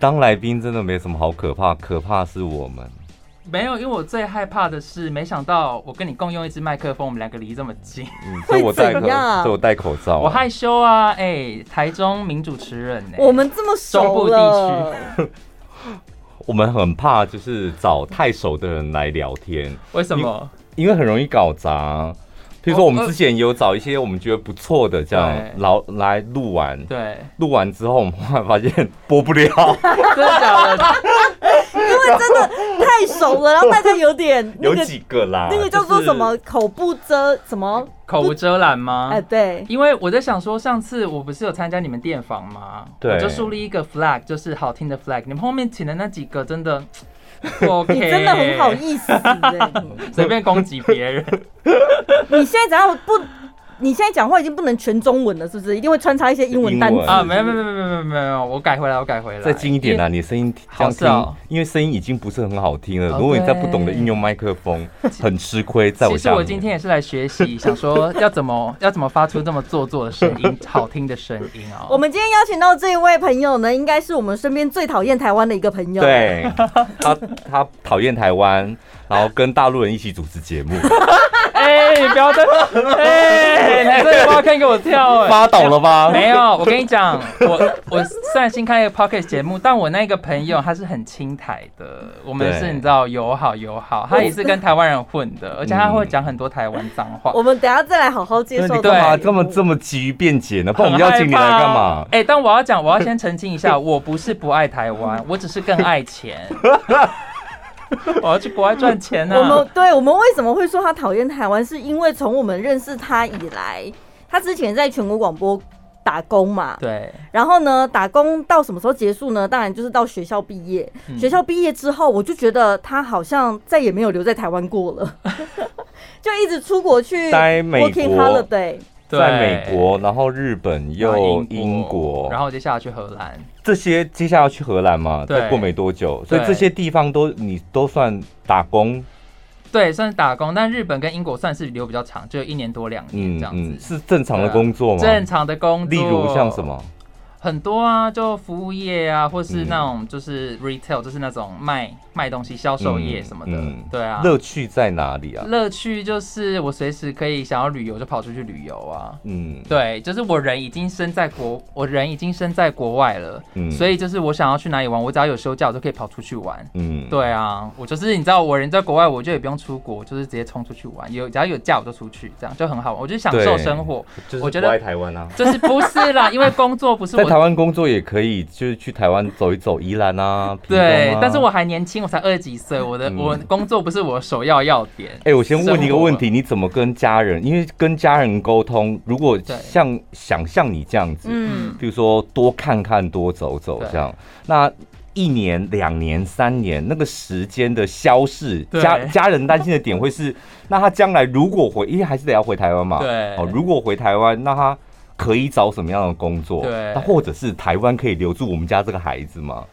当来宾真的没什么好可怕，可怕是我们。没有，因为我最害怕的是，没想到我跟你共用一支麦克风，我们两个离这么近。嗯，所以我戴口，所以我戴口罩啊。我害羞啊，哎、欸，台中名主持人呢、欸？我们这么熟中部地区，我们很怕就是找太熟的人来聊天。为什么？因为很容易搞砸。比如说，我们之前有找一些我们觉得不错的，这样老来录完，对，录完之后我们后来发现播不了，真的假的？因为真的太熟了，然后大家有点、有几个啦，那个叫做什么口不遮什么口无遮拦吗？哎，对，因为我在想说，上次我不是有参加你们电访吗？对，我就树立一个 flag，就是好听的 flag。你们后面请的那几个真的。OK，你真的很好意思，随便攻击别人。你现在只要不。你现在讲话已经不能全中文了，是不是？一定会穿插一些英文单词啊？没有没有没有没有没有，我改回来，我改回来。再近一点啦！你声音好听，因为声音已经不是很好听了。如果你再不懂得应用麦克风，很吃亏。在我其实我今天也是来学习，想说要怎么要怎么发出这么做作的声音，好听的声音啊。我们今天邀请到这一位朋友呢，应该是我们身边最讨厌台湾的一个朋友。对，他他讨厌台湾，然后跟大陆人一起主持节目。哎，你不要再哎，你这个挖坑给我跳哎，发抖了吧？没有，我跟你讲，我 我虽然新开一个 podcast 节目，但我那个朋友他是很亲台的，我们是你知道友好友好，他也是跟台湾人混的，而且他会讲很多台湾脏话。我们等下再来好好介绍。对，干嘛这么这么急于辩解呢？不然我们邀请你来干嘛？哎，但我要讲，我要先澄清一下，我不是不爱台湾，我只是更爱钱。我要去国外赚钱呢、啊。我们对我们为什么会说他讨厌台湾？是因为从我们认识他以来，他之前在全国广播打工嘛。对。然后呢，打工到什么时候结束呢？当然就是到学校毕业。嗯、学校毕业之后，我就觉得他好像再也没有留在台湾过了，就一直出国去待美国 working holiday。在美国，然后日本又英国，然后接下来去荷兰。这些接下来要去荷兰嘛？再过没多久，所以这些地方都你都算打工。对，算是打工，但日本跟英国算是留比较长，就一年多两年这样子。嗯嗯，是正常的工作吗？正常的工作，例如像什么？很多啊，就服务业啊，或是那种就是 retail，就是那种卖。卖东西、销售业什么的，嗯嗯、对啊。乐趣在哪里啊？乐趣就是我随时可以想要旅游就跑出去旅游啊。嗯，对，就是我人已经身在国，我人已经身在国外了。嗯，所以就是我想要去哪里玩，我只要有休假，我就可以跑出去玩。嗯，对啊，我就是你知道，我人在国外，我就也不用出国，就是直接冲出去玩。有只要有假我就出去，这样就很好玩。我就享受生活。就是我觉得台湾啊，就是不是啦，因为工作不是我在台湾工作也可以，就是去台湾走一走，宜兰啊。对，但是我还年轻。我才二十几岁，我的我工作不是我首要要点。哎、欸，我先问你一个问题，你怎么跟家人？因为跟家人沟通，如果像想像你这样子，嗯，比如说多看看、多走走这样，那一年、两年、三年，那个时间的消逝，家家人担心的点会是，那他将来如果回，因为还是得要回台湾嘛，对，哦，如果回台湾，那他可以找什么样的工作？对，那或者是台湾可以留住我们家这个孩子吗？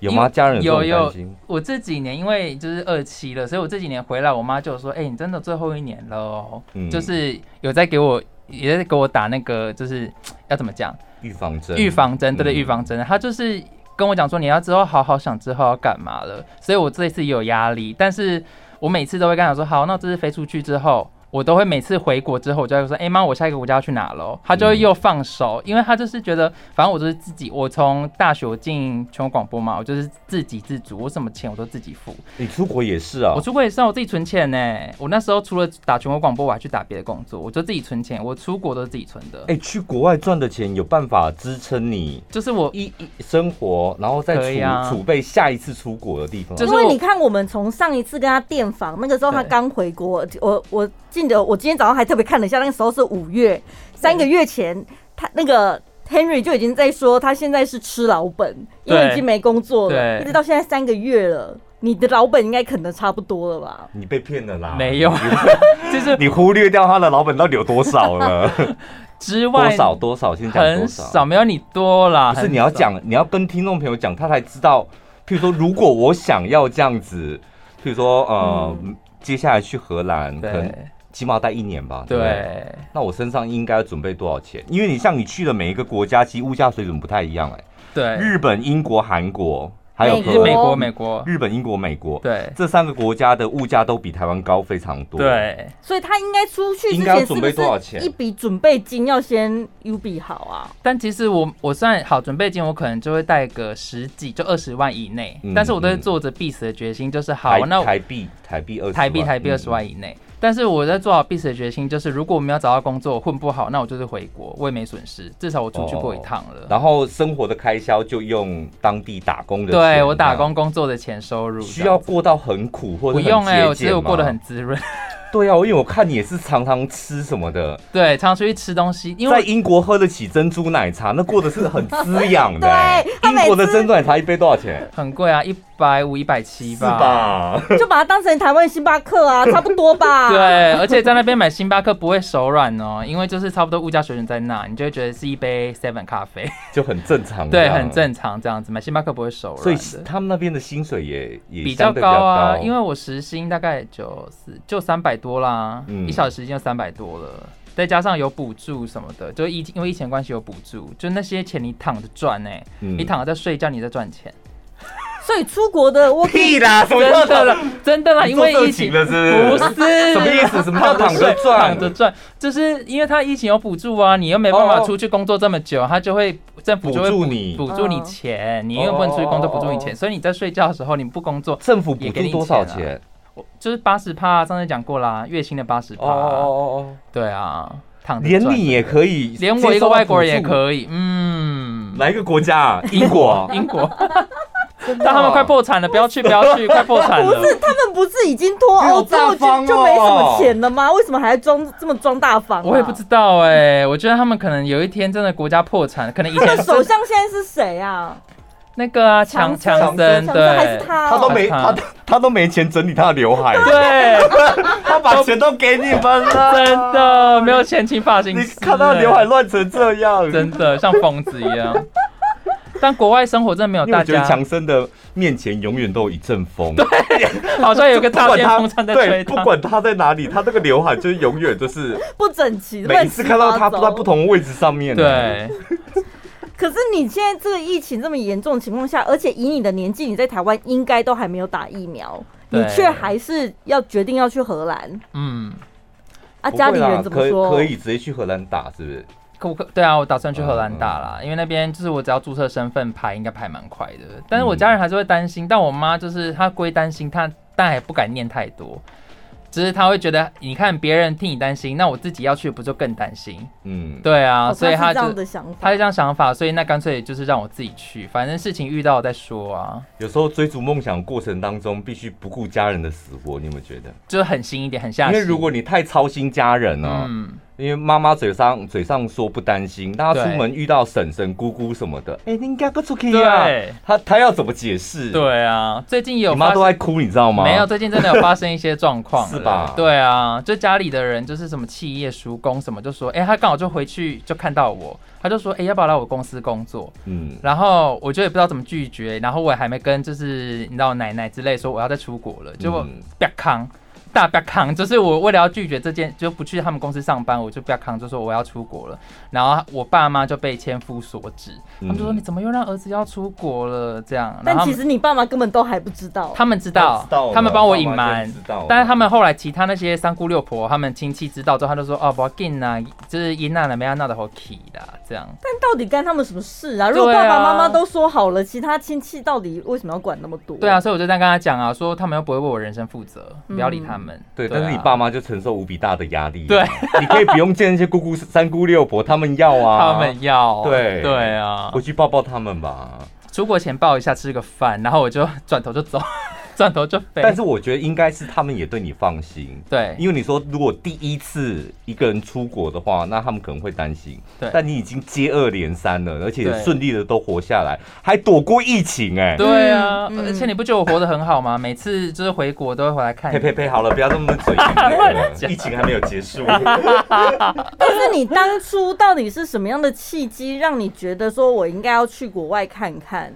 有吗？家人有有，我这几年因为就是二期了，所以我这几年回来，我妈就说：“哎，你真的最后一年了，嗯就是有在给我，也在给我打那个，就是要怎么讲？预防针，预防针，对对，预防针。她就是跟我讲说，你要之后好好想之后要干嘛了。所以我这一次也有压力，但是我每次都会跟她说：好，那这次飞出去之后。”我都会每次回国之后，我就会说：“哎、欸、妈，我下一个国家要去哪喽？”他就会又放手，嗯、因为他就是觉得，反正我就是自己。我从大学进全国广播嘛，我就是自给自足，我什么钱我都自己付。你出国也是啊？我出国也是啊，我自己存钱呢。我那时候除了打全国广播，我还去打别的工作，我就自己存钱。我出国都是自己存的。哎、欸，去国外赚的钱有办法支撑你？就是我一一生活，然后再储储、啊、备下一次出国的地方。因为你看，我们从上一次跟他电访，那个时候他刚回国，对我我。记得我今天早上还特别看了一下，那个时候是五月，三个月前，他那个 Henry 就已经在说他现在是吃老本，因为已经没工作了，一直到现在三个月了，你的老本应该啃的差不多了吧？你被骗了啦！没有，就是你忽略掉他的老本到底有多少了？之外多少多少，先讲很少，没有你多啦。不是你要讲，你要跟听众朋友讲，他才知道。譬如说，如果我想要这样子，譬如说，呃，接下来去荷兰，可能。起码待一年吧。对，对，那我身上应该要准备多少钱？因为你像你去的每一个国家，其实物价水准不太一样哎、欸。对，日本、英国、韩国。还有美国、美国、日本、英国、美国，对，这三个国家的物价都比台湾高非常多。对，所以他应该出去之前是不是一笔准备金要先预备好啊？但其实我我算好准备金，我可能就会带个十几，就二十万以内。但是我都是做着必死的决心，就是好，那台币台币二台币台币二十万以内。但是我在做好必死的决心，就是如果我们要找到工作混不好，那我就是回国，我也没损失，至少我出去过一趟了。然后生活的开销就用当地打工的，对我打工工作的钱收入。需要过到很苦或者不用哎、欸，我觉得我过得很滋润。对啊，因为我看你也是常常吃什么的，对，常常出去吃东西。因为在英国喝得起珍珠奶茶，那过得是很滋养的、欸。对，英国的珍珠奶茶一杯多少钱？很贵啊，一百五、一百七吧。是吧？就把它当成台湾星巴克啊，差不多吧。对，而且在那边买星巴克不会手软哦，因为就是差不多物价水准在那，你就会觉得是一杯 seven 咖啡，就很正常。对，很正常这样子买星巴克不会手软。所以他们那边的薪水也也比较高啊，因为我时薪大概就就三百多啦。嗯。一小时已经有三百多了，再加上有补助什么的，就疫因为疫情关系有补助，就那些钱你躺着赚呢，你躺着在睡觉，你在赚钱。所以出国的 我屁啦，真的了，真的啦，因为疫情不是什么意思？什么叫躺着赚？躺着赚，就是因为他疫情有补助啊，你又没办法出去工作这么久，他就会政府就会补助你补助你钱，你又不能出去工作补助你钱，所以你在睡觉的时候你不工作，政府补助多少钱？就是八十趴，上次讲过啦，月薪的八十趴。哦哦哦对啊，躺连你也可以，连我一个外国人也可以。嗯，哪一个国家啊？英国，英国。但他们快破产了，不要去，不要去，快破产了。不是，他们不是已经脱欧之后就就没什么钱了吗？为什么还要装这么装大方？我也不知道哎，我觉得他们可能有一天真的国家破产，可能以前首相现在是谁啊？那个啊，强强森，对，他都没他他都没钱整理他的刘海，对，他把钱都给你们了，真的没有钱请发型师，你看他刘海乱成这样，真的像疯子一样。但国外生活真的没有大家，强森的面前永远都有一阵风，对，好像有个大电风扇在吹他，不管他在哪里，他这个刘海就是永远都是不整齐，每次看到他都在不同的位置上面，对。可是你现在这个疫情这么严重的情况下，而且以你的年纪，你在台湾应该都还没有打疫苗，你却还是要决定要去荷兰。嗯，啊，家里人怎么说？可以直接去荷兰打，是不是？可可对啊，我打算去荷兰打啦，因为那边就是我只要注册身份排，应该排蛮快的。但是我家人还是会担心，但我妈就是她归担心，她但也不敢念太多。只是他会觉得，你看别人替你担心，那我自己要去不就更担心？嗯，对啊，所以他就他是这样想法，所以那干脆就是让我自己去，反正事情遇到再说啊。有时候追逐梦想过程当中，必须不顾家人的死活，你有没有觉得？就是狠心一点，很下心。因为如果你太操心家人了，哦，嗯。因为妈妈嘴上嘴上说不担心，但她出门遇到婶婶姑姑什么的，哎，你应该不出去啊？她她要怎么解释？对啊，最近有你妈都在哭，你知道吗？没有，最近真的有发生一些状况，是吧？对啊，就家里的人就是什么企业叔公什么，就说，哎，他刚好就回去就看到我，他就说，哎，要不要来我公司工作？嗯，然后我就也不知道怎么拒绝，然后我也还没跟就是你知道奶奶之类说我要再出国了，结果别康。大不要扛，就是我为了要拒绝这件，就不去他们公司上班，我就不要扛，就说我要出国了。然后我爸妈就被千夫所指，他们就说你怎么又让儿子要出国了？这样。但其实你爸妈根本都还不知道。他们知道，他们帮我隐瞒。但是他们后来其他那些三姑六婆，他们亲戚知道之后，他就说哦，不要紧呐，就是伊娜的没要闹得好气的这样。但到底干他们什么事啊？如果爸爸妈妈都说好了，其他亲戚到底为什么要管那么多？对啊，所以我就这样跟他讲啊，说他们又不会为我人生负责，不要理他们。对，但是你爸妈就承受无比大的压力。对，你可以不用见那些姑姑、三姑六婆，他们要啊，他们要。对对啊，回去抱抱他们吧。出国前抱一下，吃个饭，然后我就转头就走。转头就飞，但是我觉得应该是他们也对你放心，对，因为你说如果第一次一个人出国的话，那他们可能会担心，对，但你已经接二连三了，而且顺利的都活下来，还躲过疫情，哎，对啊，而且你不觉得我活得很好吗？每次就是回国都会回来看，呸呸呸，好了，不要这么嘴硬，疫情还没有结束。但是你当初到底是什么样的契机，让你觉得说我应该要去国外看看？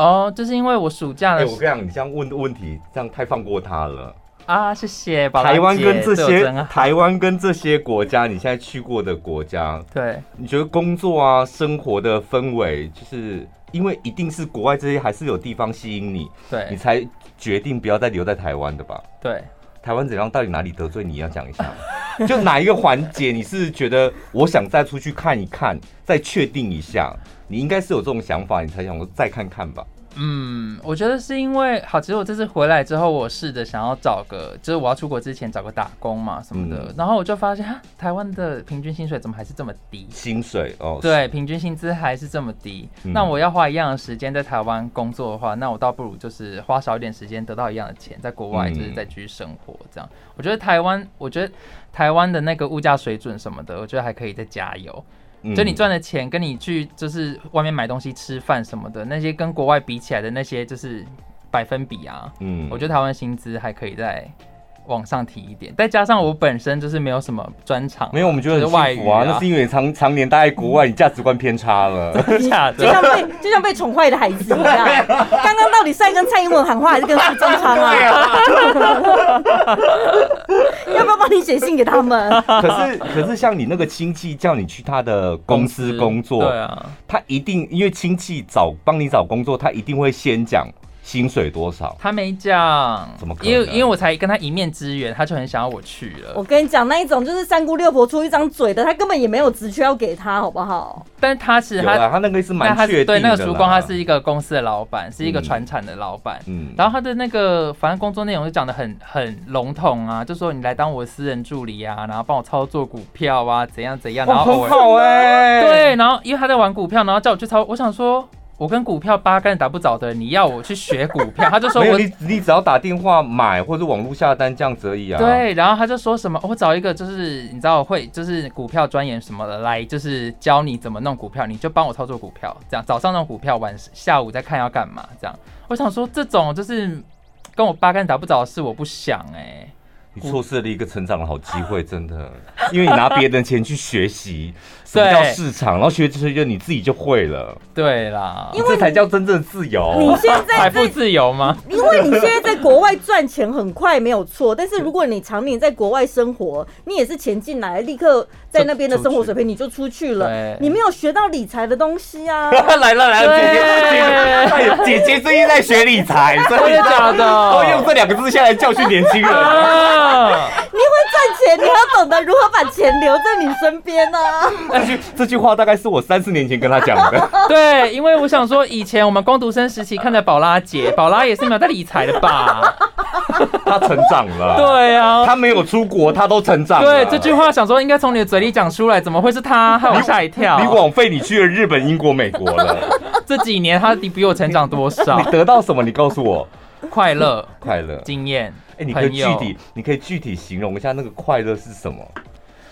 哦，就是因为我暑假的时候，哎，我跟你讲，你这样问的问题，这样太放过他了。啊，谢谢。台湾跟这些台湾跟这些国家，你现在去过的国家，对，你觉得工作啊、生活的氛围，就是因为一定是国外这些还是有地方吸引你，对，你才决定不要再留在台湾的吧？对，台湾怎样？到底哪里得罪你？要讲一下，就哪一个环节你是觉得我想再出去看一看，再确定一下？你应该是有这种想法，你才想说再看看吧。嗯，我觉得是因为好，其实我这次回来之后，我试着想要找个，就是我要出国之前找个打工嘛什么的，嗯、然后我就发现哈，台湾的平均薪水怎么还是这么低？薪水哦，对，平均薪资还是这么低。嗯、那我要花一样的时间在台湾工作的话，那我倒不如就是花少一点时间得到一样的钱，在国外就是再继续生活这样。嗯、我觉得台湾，我觉得台湾的那个物价水准什么的，我觉得还可以再加油。就你赚的钱，跟你去就是外面买东西吃饭什么的，那些跟国外比起来的那些就是百分比啊，嗯，我觉得台湾薪资还可以再往上提一点，再加上我本身就是没有什么专长，没有，我们觉得很幸福啊，那是因为常常年待在国外，你价值观偏差了，就像被就像被宠坏的孩子一样。刚刚到底是在跟蔡英文喊话，还是跟苏贞昌啊？要不要帮你写信给他们？可是可是像你那个亲戚叫你去他的公司工作，对啊，他一定因为亲戚找帮你找工作，他一定会先讲。薪水多少？他没讲，怎么可能？因为因为我才跟他一面之缘，他就很想要我去了。我跟你讲，那一种就是三姑六婆出一张嘴的，他根本也没有职缺要给他，好不好？但是他其实他他那个是蛮确定的。对，那个曙光，他是一个公司的老板，是一个传产的老板。嗯，然后他的那个反正工作内容就讲的很很笼统啊，就说你来当我私人助理啊，然后帮我操作股票啊，怎样怎样。然后很好哎。对，然后因为他在玩股票，然后叫我去操，我想说。我跟股票八竿子打不着的，你要我去学股票，他就说我你你只要打电话买或者网络下单这样子而已啊。对，然后他就说什么，我找一个就是你知道会就是股票专研什么的来，就是教你怎么弄股票，你就帮我操作股票，这样早上弄股票，晚下午再看要干嘛这样。我想说这种就是跟我八竿子打不着的事，我不想哎、欸。你错失了一个成长的好机会，真的，因为你拿别人的钱去学习什么叫市场，然后学这些就你自己就会了。对啦，因为这才叫真正自由。你现在财富自由吗？因为你现在在国外赚钱很快没有错，但是如果你常年在国外生活，你也是钱进来立刻在那边的生活水平你就出去了，你没有学到理财的东西啊。来了来了，姐姐姐姐最近在学理财，真的假的？都用这两个字下来教训年轻人。你会赚钱，你要懂得如何把钱留在你身边呢、啊？这句这句话大概是我三四年前跟他讲的。对，因为我想说，以前我们光读生时期看着宝拉姐，宝拉也是没有在理财的吧？他成长了。对啊，他没有出国，他都成长了。对，这句话想说应该从你的嘴里讲出来，怎么会是他？害我吓一跳。你枉费你去了日本、英国、美国了。这几年他比我成长多少？你得到什么？你告诉我。快乐，快乐，经验。哎，你可以具体，你可以具体形容一下那个快乐是什么？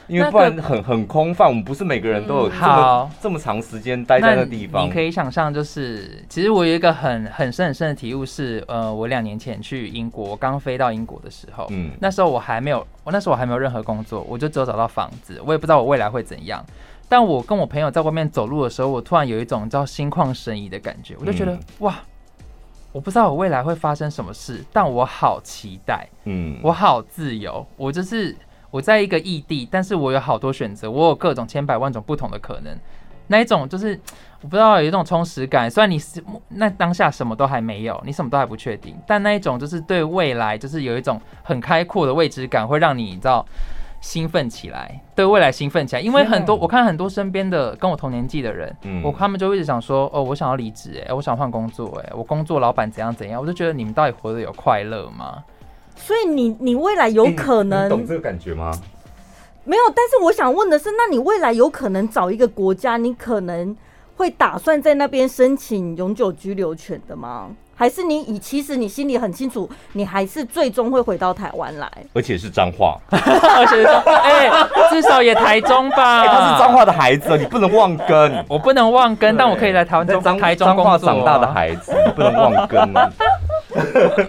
因为不然很很空泛。我们不是每个人都有这么这么长时间待在那地方。你可以想象，就是其实我有一个很很深很深的体悟是，呃，我两年前去英国，刚飞到英国的时候，嗯，那时候我还没有，我那时候我还没有任何工作，我就只有找到房子，我也不知道我未来会怎样。但我跟我朋友在外面走路的时候，我突然有一种叫心旷神怡的感觉，我就觉得哇。我不知道我未来会发生什么事，但我好期待，嗯，我好自由，我就是我在一个异地，但是我有好多选择，我有各种千百万种不同的可能，那一种就是我不知道有一种充实感。虽然你是那当下什么都还没有，你什么都还不确定，但那一种就是对未来就是有一种很开阔的未知感，会让你你知道。兴奋起来，对未来兴奋起来，因为很多我看很多身边的跟我同年纪的人，嗯，我他们就一直想说，哦，我想要离职，哎，我想换工作，哎，我工作老板怎样怎样，我就觉得你们到底活得有快乐吗？所以你你未来有可能，你懂这个感觉吗？没有，但是我想问的是，那你未来有可能找一个国家，你可能会打算在那边申请永久居留权的吗？还是你以其实你心里很清楚，你还是最终会回到台湾来，而且是彰化，而且是哎，至少也台中吧。他是彰化的孩子，你不能忘根。我不能忘根，但我可以来台湾中台中工作。彰化长大的孩子，你不能忘根。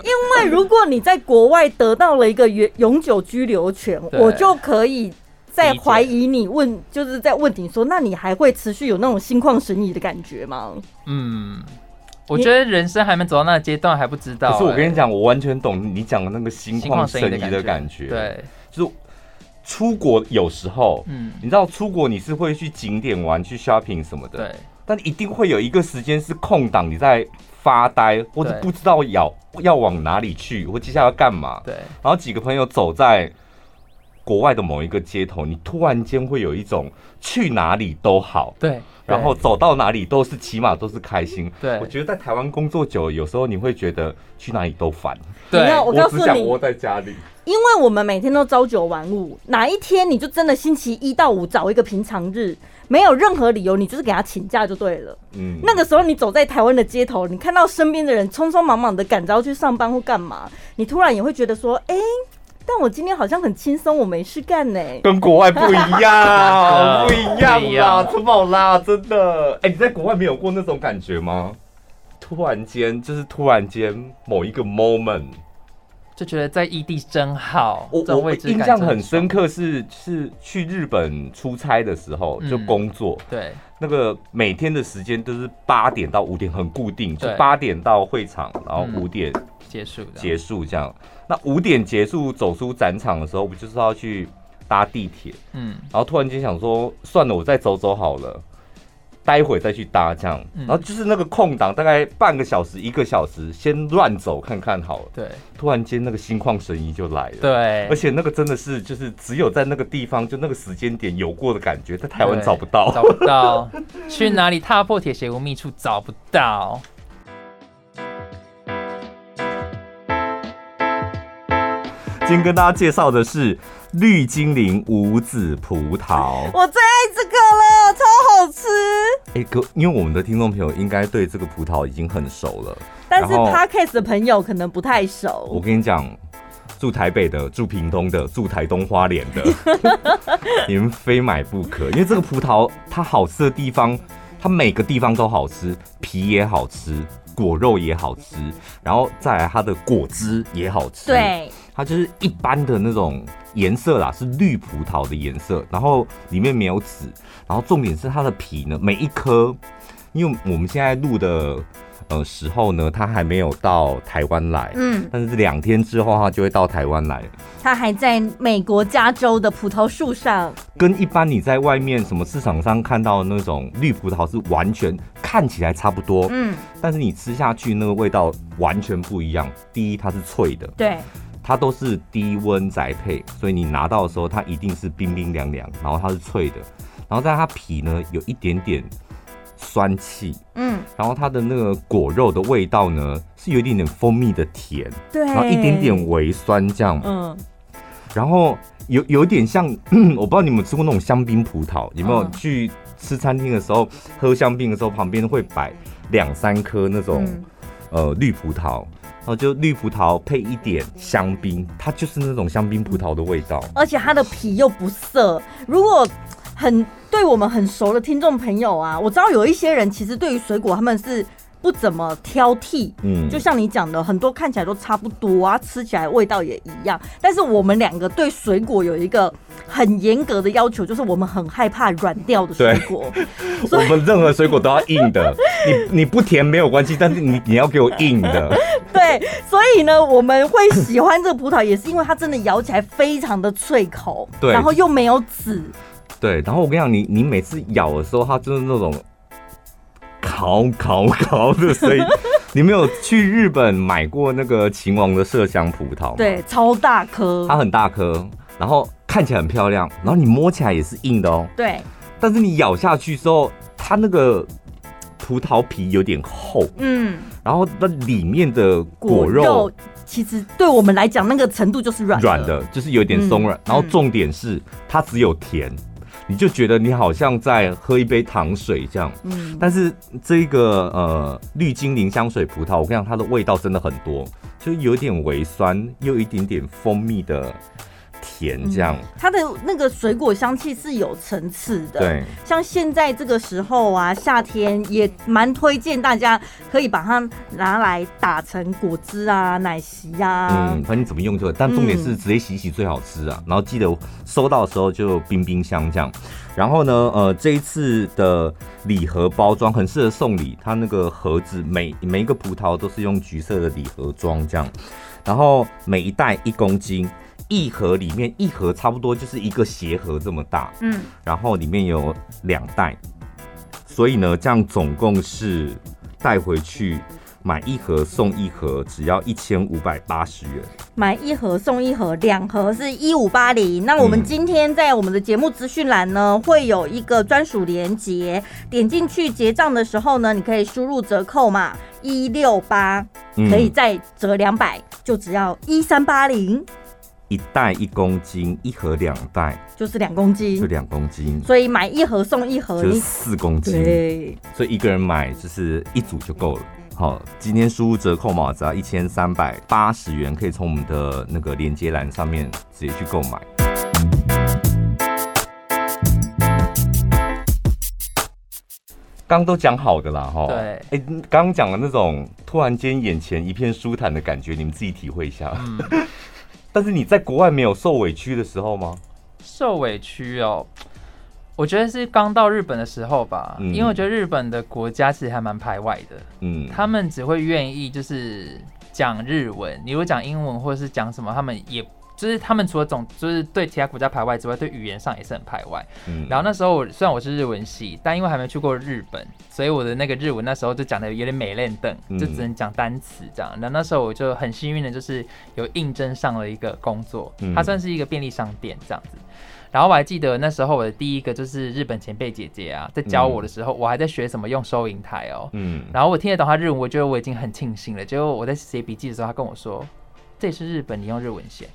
因为如果你在国外得到了一个永永久居留权，我就可以在怀疑你问，就是在问你说，那你还会持续有那种心旷神怡的感觉吗？嗯。我觉得人生还没走到那个阶段还不知道、欸。可是我跟你讲，我完全懂你讲的那个心旷神怡的感觉。对，就是出国有时候，嗯，你知道出国你是会去景点玩、去 shopping 什么的，对。但一定会有一个时间是空档，你在发呆或者不知道要要往哪里去，或接下来要干嘛。对。然后几个朋友走在国外的某一个街头，你突然间会有一种去哪里都好。对。然后走到哪里都是，起码都是开心。对，我觉得在台湾工作久了，有时候你会觉得去哪里都烦。对，我告诉你，我只想窝在家里。因为我们每天都朝九晚五，哪一天你就真的星期一到五找一个平常日，没有任何理由，你就是给他请假就对了。嗯，那个时候你走在台湾的街头，你看到身边的人匆匆忙忙的赶着要去上班或干嘛，你突然也会觉得说，哎。但我今天好像很轻松，我没事干呢。跟国外不一样，不一样啦，怎么啦？真的，哎、欸，你在国外没有过那种感觉吗？突然间，就是突然间某一个 moment，就觉得在异地真好。我我印象很深刻是，是是去日本出差的时候，就工作。嗯、对，那个每天的时间都是八点到五点，很固定，就八点到会场，然后五点。嗯结束结束这样，那五点结束走出展场的时候，不就是要去搭地铁？嗯，然后突然间想说，算了，我再走走好了，待会再去搭这样。然后就是那个空档，大概半个小时、一个小时，先乱走看看好了。对，突然间那个心旷神怡就来了。对，而且那个真的是，就是只有在那个地方，就那个时间点有过的感觉，在台湾找不到，找不到，去哪里踏破铁鞋无觅处，找不到。今天跟大家介绍的是绿精灵无籽葡萄，我最爱这个了，超好吃。哎、欸，哥，因为我们的听众朋友应该对这个葡萄已经很熟了，但是 Podcast 的朋友可能不太熟。我跟你讲，住台北的、住屏东的、住台东花莲的，你们非买不可，因为这个葡萄它好吃的地方，它每个地方都好吃，皮也好吃。果肉也好吃，然后再来它的果汁也好吃。对，它就是一般的那种颜色啦，是绿葡萄的颜色，然后里面没有籽，然后重点是它的皮呢，每一颗，因为我们现在录的。呃，时候呢，它还没有到台湾来，嗯，但是两天之后它就会到台湾来。它还在美国加州的葡萄树上，跟一般你在外面什么市场上看到的那种绿葡萄是完全看起来差不多，嗯，但是你吃下去那个味道完全不一样。第一，它是脆的，对，它都是低温宅配，所以你拿到的时候它一定是冰冰凉凉，然后它是脆的，然后在它皮呢有一点点。酸气，嗯，然后它的那个果肉的味道呢，是有一点点蜂蜜的甜，对，然后一点点微酸这样，嗯，然后有有点像，我不知道你们吃过那种香槟葡萄，有没有去吃餐厅的时候喝香槟的时候，旁边会摆两三颗那种、嗯、呃绿葡萄，然后就绿葡萄配一点香槟，它就是那种香槟葡萄的味道，而且它的皮又不涩，如果很。对我们很熟的听众朋友啊，我知道有一些人其实对于水果他们是不怎么挑剔，嗯，就像你讲的，很多看起来都差不多啊，吃起来味道也一样。但是我们两个对水果有一个很严格的要求，就是我们很害怕软掉的水果。我们任何水果都要硬的，你你不甜没有关系，但是你你要给我硬的。对，所以呢，我们会喜欢这个葡萄，也是因为它真的咬起来非常的脆口，对，然后又没有籽。对，然后我跟你讲，你你每次咬的时候，它就是那种烤烤 烤的声音。你没有去日本买过那个秦王的麝香葡萄吗？对，超大颗，它很大颗，然后看起来很漂亮，然后你摸起来也是硬的哦。对，但是你咬下去之后，它那个葡萄皮有点厚，嗯，然后那里面的果肉，其实对我们来讲，那个程度就是软软的，就是有点松软。嗯、然后重点是它只有甜。你就觉得你好像在喝一杯糖水这样，嗯，但是这个呃绿精灵香水葡萄，我跟你讲，它的味道真的很多，就有点微酸，又有一点点蜂蜜的甜这样。它的那个水果香气是有层次的。对，像现在这个时候啊，夏天也蛮推荐大家可以把它拿来打成果汁啊、奶昔啊。嗯，反正你怎么用就。但重点是直接洗洗最好吃啊。嗯、然后记得收到的时候就冰冰箱这样。然后呢，呃，这一次的礼盒包装很适合送礼，它那个盒子每每一个葡萄都是用橘色的礼盒装这样。然后每一袋一公斤，一盒里面一盒差不多就是一个鞋盒这么大，嗯，然后里面有两袋，所以呢，这样总共是带回去买一盒送一盒，只要一千五百八十元。买一盒送一盒，两盒是一五八零。那我们今天在我们的节目资讯栏呢，会有一个专属连接，点进去结账的时候呢，你可以输入折扣码一六八，可以再折两百。就只要一三八零，一袋一公斤，一盒两袋就是两公斤，就两公斤，所以买一盒送一盒，就是四公斤。对，所以一个人买就是一组就够了。好，今天输入折扣码只要一千三百八十元，可以从我们的那个链接栏上面直接去购买。刚都讲好的啦，哈。对。哎、欸，刚刚讲的那种突然间眼前一片舒坦的感觉，你们自己体会一下。嗯。但是你在国外没有受委屈的时候吗？受委屈哦，我觉得是刚到日本的时候吧，嗯、因为我觉得日本的国家其实还蛮排外的。嗯。他们只会愿意就是讲日文，你如果讲英文或者是讲什么，他们也。就是他们除了总就是对其他国家排外之外，对语言上也是很排外。嗯，然后那时候虽然我是日文系，但因为还没去过日本，所以我的那个日文那时候就讲的有点美练等，就只能讲单词这样。然后那时候我就很幸运的，就是有应征上了一个工作，它算是一个便利商店这样子。然后我还记得那时候我的第一个就是日本前辈姐姐啊，在教我的时候，我还在学怎么用收银台哦。嗯，然后我听得懂他日文，我觉得我已经很庆幸了。结果我在写笔记的时候，他跟我说：“这也是日本，你用日文写。”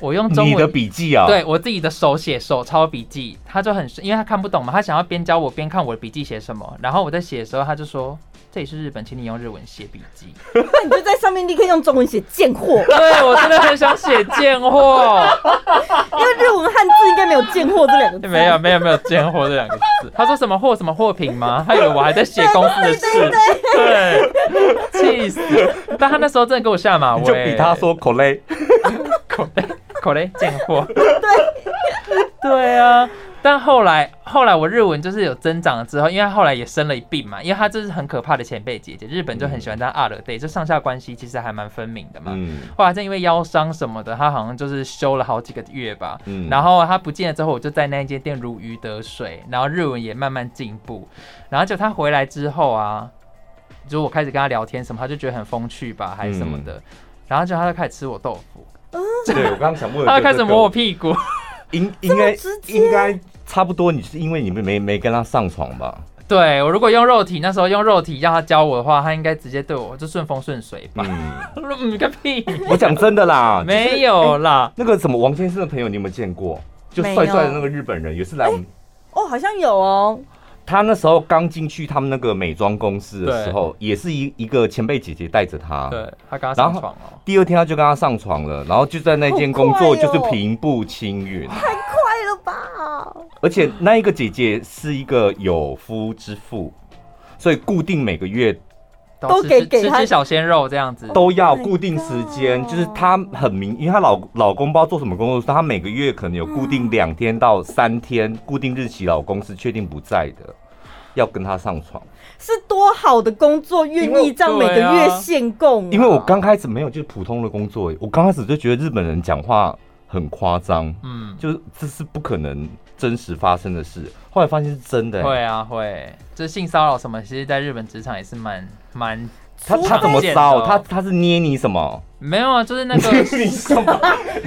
我用中文你的笔记啊，对我自己的手写手抄笔记，他就很因为他看不懂嘛，他想要边教我边看我的笔记写什么，然后我在写的时候，他就说，这里是日本，请你用日文写笔记。那你就在上面立刻用中文写贱货。对，我真的很想写贱货，因为日文汉字应该没有贱货这两个字。没有没有没有贱货这两个字。他说什么货什么货品吗？他以为我还在写公司的事。对，气死！但他那时候真的给我下马威，就比他说口雷。口袋，口袋进货。对，对啊。但后来，后来我日文就是有增长了之后，因为他后来也生了一病嘛，因为他这是很可怕的前辈姐姐，日本就很喜欢这样二的对，就上下关系其实还蛮分明的嘛。嗯。后来正因为腰伤什么的，他好像就是休了好几个月吧。嗯。然后他不见了之后，我就在那间店如鱼得水，然后日文也慢慢进步。然后就他回来之后啊，就我开始跟他聊天什么，他就觉得很风趣吧，还是什么的。嗯、然后就他就开始吃我豆腐。对，我刚刚想问，他开始摸我屁股，应应该应该差不多，你是因为你们没没跟他上床吧？对，我如果用肉体，那时候用肉体让他教我的话，他应该直接对我就顺风顺水吧？嗯，嗯个屁！我讲真的啦，没有啦。那个什么王先生的朋友，你有没有见过？就帅帅的那个日本人，也是来我们哦，好像有哦。他那时候刚进去他们那个美妆公司的时候，也是一一个前辈姐姐带着他，对，他跟他上床哦。第二天他就跟他上床了，然后就在那间工作就是平步青云，太快了吧！而且那一个姐姐是一个有夫之妇，所以固定每个月都给给他小鲜肉这样子，都要固定时间，就是她很明，因为她老老公不知道做什么工作，她每个月可能有固定两天到三天固定日期，老公是确定不在的。要跟他上床，是多好的工作，愿意这样每个月限供。因为我刚开始没有，就是普通的工作，我刚开始就觉得日本人讲话很夸张，嗯，就是这是不可能真实发生的事。后来发现是真的，会啊会，这性骚扰什么，其实在日本职场也是蛮蛮。他他怎么骚？他他是捏你什么？没有啊，就是那个 捏你什么？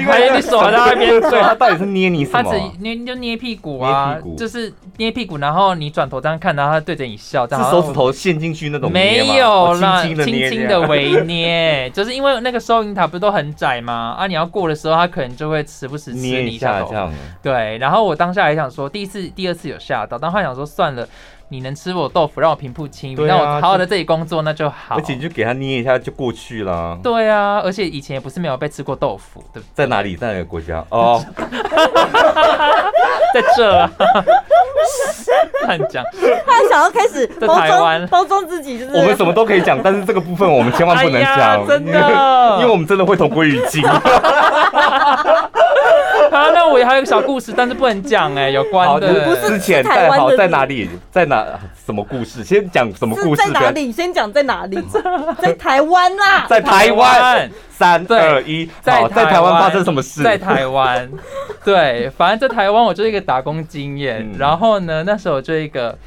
还有你手在那边，对，他到底是捏你什么？他只捏就捏屁股啊，就是捏屁股，然后你转头这样看，然后他对着你笑，这样是手指头陷进去那种？没有啦，轻轻的微捏，就是因为那个收银塔不是都很窄吗？啊，你要过的时候，他可能就会时不时捏一下这样。对，然后我当下也想说，第一次、第二次有吓到，但后来想说算了。你能吃我豆腐，让我平步青云，让我好好的这里工作，那就好。而且你就给他捏一下就过去了。对啊，而且以前也不是没有被吃过豆腐，对不对？在哪里？在哪个国家？哦，在这啊，乱讲。他想要开始包装包装自己，就是我们什么都可以讲，但是这个部分我们千万不能讲，哎，真的，因为我们真的会同归于尽。好，那我也还有个小故事，但是不能讲哎，有关的。不是之前在好在哪里，在哪什么故事？先讲什么故事？在哪里？先讲在哪里？在台湾啦，在台湾。三二一，在在台湾发生什么事？在台湾，对，反正在台湾我就是一个打工经验。然后呢，那时候就一个。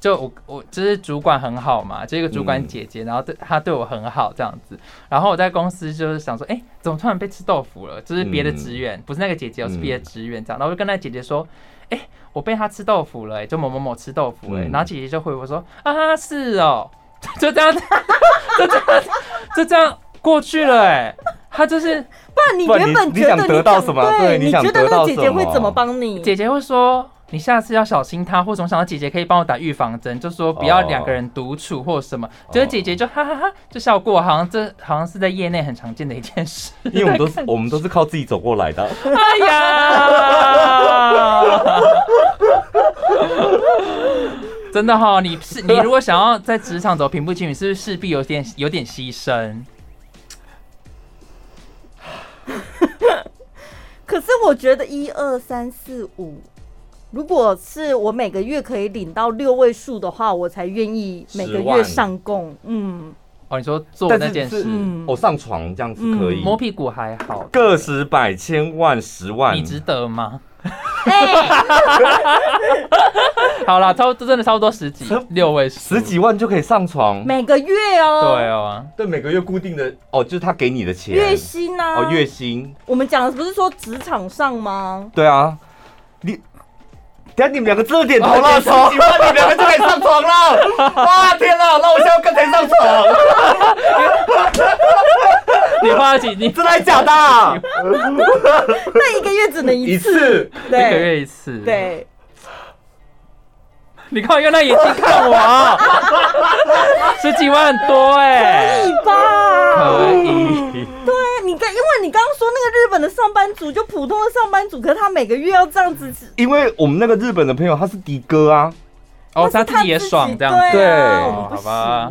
就我我就是主管很好嘛，就一个主管姐姐，然后对她对我很好这样子，然后我在公司就是想说，哎，怎么突然被吃豆腐了？就是别的职员，不是那个姐姐，是别的职员这样，然后我就跟那姐姐说，哎，我被她吃豆腐了，哎，就某某某吃豆腐了，然后姐姐就回我说，啊，是哦，就这样，就这样，就这样过去了，哎，她就是，不然你原本觉得你想得到什么？对，你觉得那姐姐会怎么帮你？姐姐会说。你下次要小心他，或者我想到姐姐可以帮我打预防针，就说不要两个人独处或什么。结果姐姐就哈哈哈，就笑过，好像这好像是在业内很常见的一件事。因为我们都是 我们都是靠自己走过来的。哎呀，真的哈，你是你如果想要在职场走平步青云，是不是势必有点有点牺牲？可是我觉得一二三四五。如果是我每个月可以领到六位数的话，我才愿意每个月上供。嗯，哦，你说做那件事，我、哦、上床这样子可以，摸屁股还好，个十百千万十万，你值得吗？好了，差不多真的差不多十几六位数，十几万就可以上床，每个月哦，对哦，对，每个月固定的哦，就是他给你的钱，月薪啊，哦，月薪。我们讲的不是说职场上吗？对啊，你。等下你们两个这点头了，十几万你们两个就可以上床了！哇天哪，那我现在要跟谁上床？你花几？你真的还假的？那一个月只能一次，一个月一次。对，你看我用那眼睛看我，十几万多哎，可以吧？可以。对。你刚，因为你刚刚说那个日本的上班族就普通的上班族，可是他每个月要这样子。因为我们那个日本的朋友他是的哥啊，哦，他自己也爽这样子，对，好吧。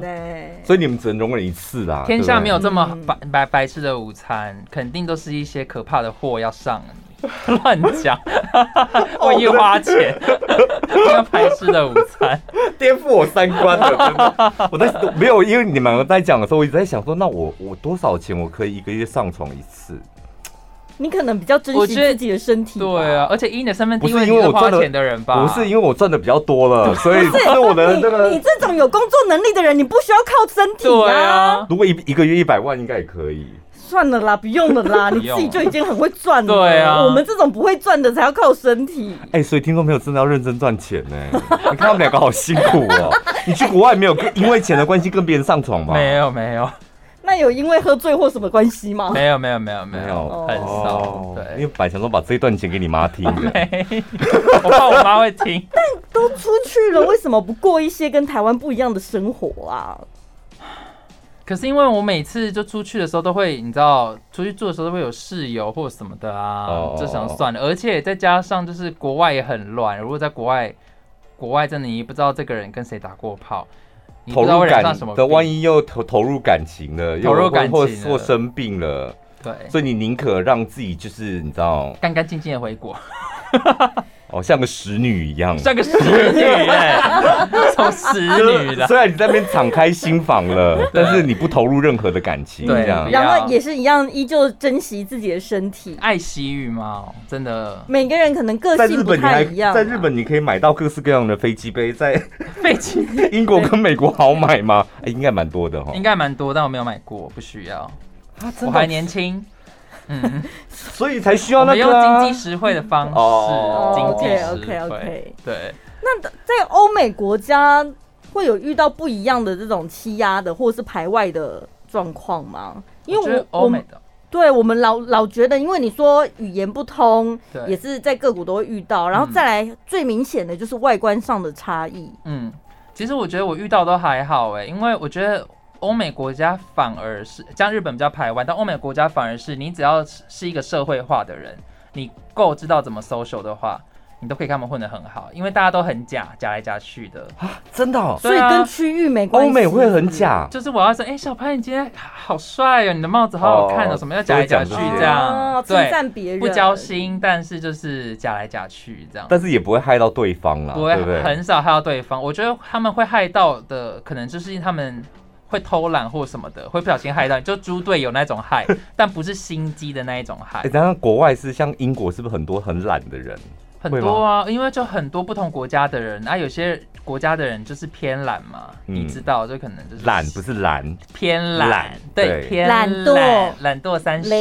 所以你们只能容忍一次啦。天下没有这么白白白吃的午餐，肯定都是一些可怕的货要上。乱讲，我一花钱要拍吃的午餐，颠覆我三观了，真的。我在没有，因为你们在讲的时候，我一直在想说，那我我多少钱我可以一个月上床一次？你可能比较珍惜自己的身体，对啊。而且以你的身份地位，因为我花钱的人吧，不是因为我赚的比较多了，所以是我的那个。你这种有工作能力的人，你不需要靠身体啊。如果一一个月一百万，应该也可以。算了啦，不用了啦，你自己就已经很会赚了。对啊，我们这种不会赚的才要靠身体。哎、欸，所以听众朋友真的要认真赚钱呢。你看他们两个好辛苦哦。你去国外没有因为钱的关系跟别人上床吗？没有没有。那有因为喝醉或什么关系吗？没有没有没有没有，很少。对，因为本来想说把这一段钱给你妈听的，我怕我妈会听。但都出去了，为什么不过一些跟台湾不一样的生活啊？可是因为我每次就出去的时候都会，你知道，出去住的时候都会有室友或什么的啊，就想算了。而且再加上就是国外也很乱，如果在国外，国外真的你不知道这个人跟谁打过炮，你不知道会染上什么病，万一又投投入感情了，投入感情或或生病了，对，所以你宁可让自己就是你知道，干干净净的回国。哦，像个使女一样，像个使女哎，从使女的。虽然你在那边敞开心房了，但是你不投入任何的感情，对这样。然后也是一样，依旧珍惜自己的身体，爱惜羽毛，真的。每个人可能个性不太一样。在日本，你可以买到各式各样的飞机杯，在飞机英国跟美国好买吗？哎，应该蛮多的哈，应该蛮多，但我没有买过，不需要。我还年轻。嗯，所以才需要那个用经济实惠的方式。哦，OK OK OK。对，那在欧美国家会有遇到不一样的这种欺压的或者是排外的状况吗？因为我欧美的，对我们老老觉得，因为你说语言不通，也是在各国都会遇到。然后再来最明显的就是外观上的差异。嗯，其实我觉得我遇到都还好哎，因为我觉得。欧美国家反而是像日本比较排外，但欧美国家反而是你只要是一个社会化的人，你够知道怎么 social 的话。你都可以跟他们混得很好，因为大家都很假，假来假去的。啊，真的、哦，所以跟区域没关系。欧美会很假，就是我要说，哎、欸，小潘，你今天好帅哦，你的帽子好好看哦，哦什么要假来假去这样，称赞别人，不交心，但是就是假来假去这样，但是也不会害到对方啦，不会，很少害到对方。我觉得他们会害到的，可能就是因他们会偷懒或什么的，会不小心害到，就猪队友那种害，但不是心机的那一种害。哎、欸，像国外是像英国，是不是很多很懒的人？很多啊，因为就很多不同国家的人啊，有些国家的人就是偏懒嘛，嗯、你知道，就可能就是懒不是懒，偏懒，对，对。偏懒惰，懒惰三声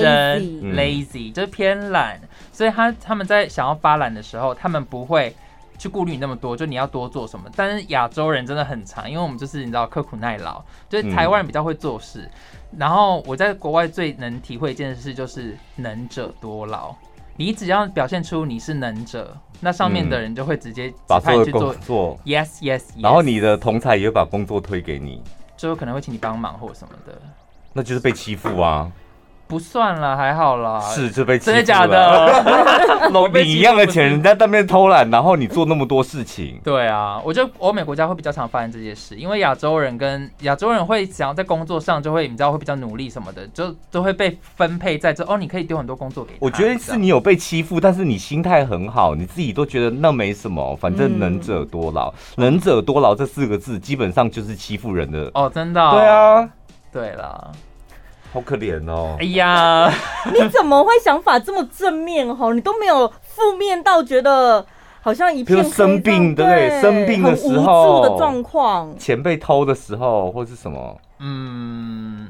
，lazy，就是偏懒，所以他他们在想要发懒的时候，他们不会去顾虑你那么多，就你要多做什么。但是亚洲人真的很长，因为我们就是你知道刻苦耐劳，就是台湾人比较会做事。嗯、然后我在国外最能体会一件事就是能者多劳。你只要表现出你是能者，那上面的人就会直接把所有工作，yes yes，然后你的同侪也会把工作推给你，就可能会请你帮忙或什么的，那就是被欺负啊。不算了，还好啦。是就被。真的假的？你一样的钱，人家在那边偷懒，然后你做那么多事情。对啊，我觉得欧美国家会比较常发生这些事，因为亚洲人跟亚洲人会想要在工作上就会，你知道会比较努力什么的，就都会被分配在这。哦，你可以丢很多工作给他。我觉得是你有被欺负，但是你心态很好，你自己都觉得那没什么，反正能者多劳，嗯、能者多劳这四个字基本上就是欺负人的。哦，真的、哦。对啊。对了。好可怜哦！哎呀，你怎么会想法这么正面哦？你都没有负面到觉得好像一片生病，对不对？生病的时候的状况，钱被偷的时候，或是什么？嗯。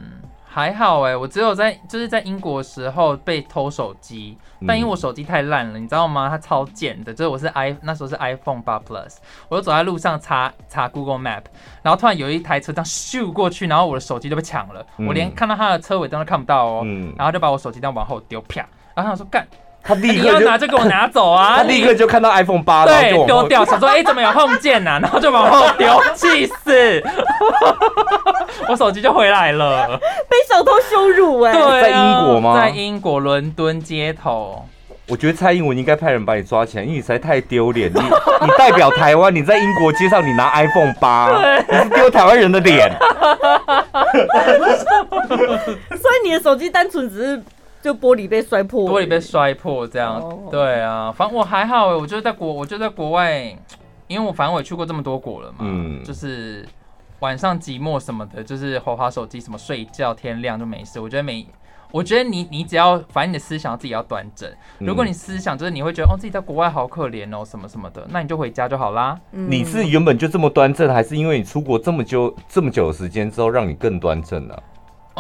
还好哎，我只有在就是在英国时候被偷手机，但因为我手机太烂了，你知道吗？它超贱的，就是我是 i 那时候是 iPhone 八 Plus，我就走在路上查查 Google Map，然后突然有一台车这样咻过去，然后我的手机就被抢了，我连看到它的车尾灯都看不到哦，然后就把我手机这样往后丢，啪，然后他说干。他立刻你要拿就给我拿走啊！他立刻就看到 iPhone 八，对，丢掉，想说哎、欸，怎么有 Home 键呐？然后就往后丢，气死！我手机就回来了，被小偷羞辱哎、欸！对、啊，在英国吗？在英国伦敦街头。我觉得蔡英文应该派人把你抓起来，因为你实在太丢脸。你你代表台湾，你在英国街上你拿 iPhone 八，你是丢台湾人的脸。所以你的手机单纯只是。就玻璃被摔破，玻璃被摔破这样，oh. 对啊，反正我还好，我就在国，我就在国外，因为我反正我也去过这么多国了嘛，嗯，就是晚上寂寞什么的，就是滑滑手机，什么睡觉天亮就没事。我觉得没，我觉得你你只要，反正你的思想自己要端正。如果你思想就是你会觉得哦自己在国外好可怜哦什么什么的，那你就回家就好啦。你是原本就这么端正，还是因为你出国这么久这么久的时间之后，让你更端正了、啊？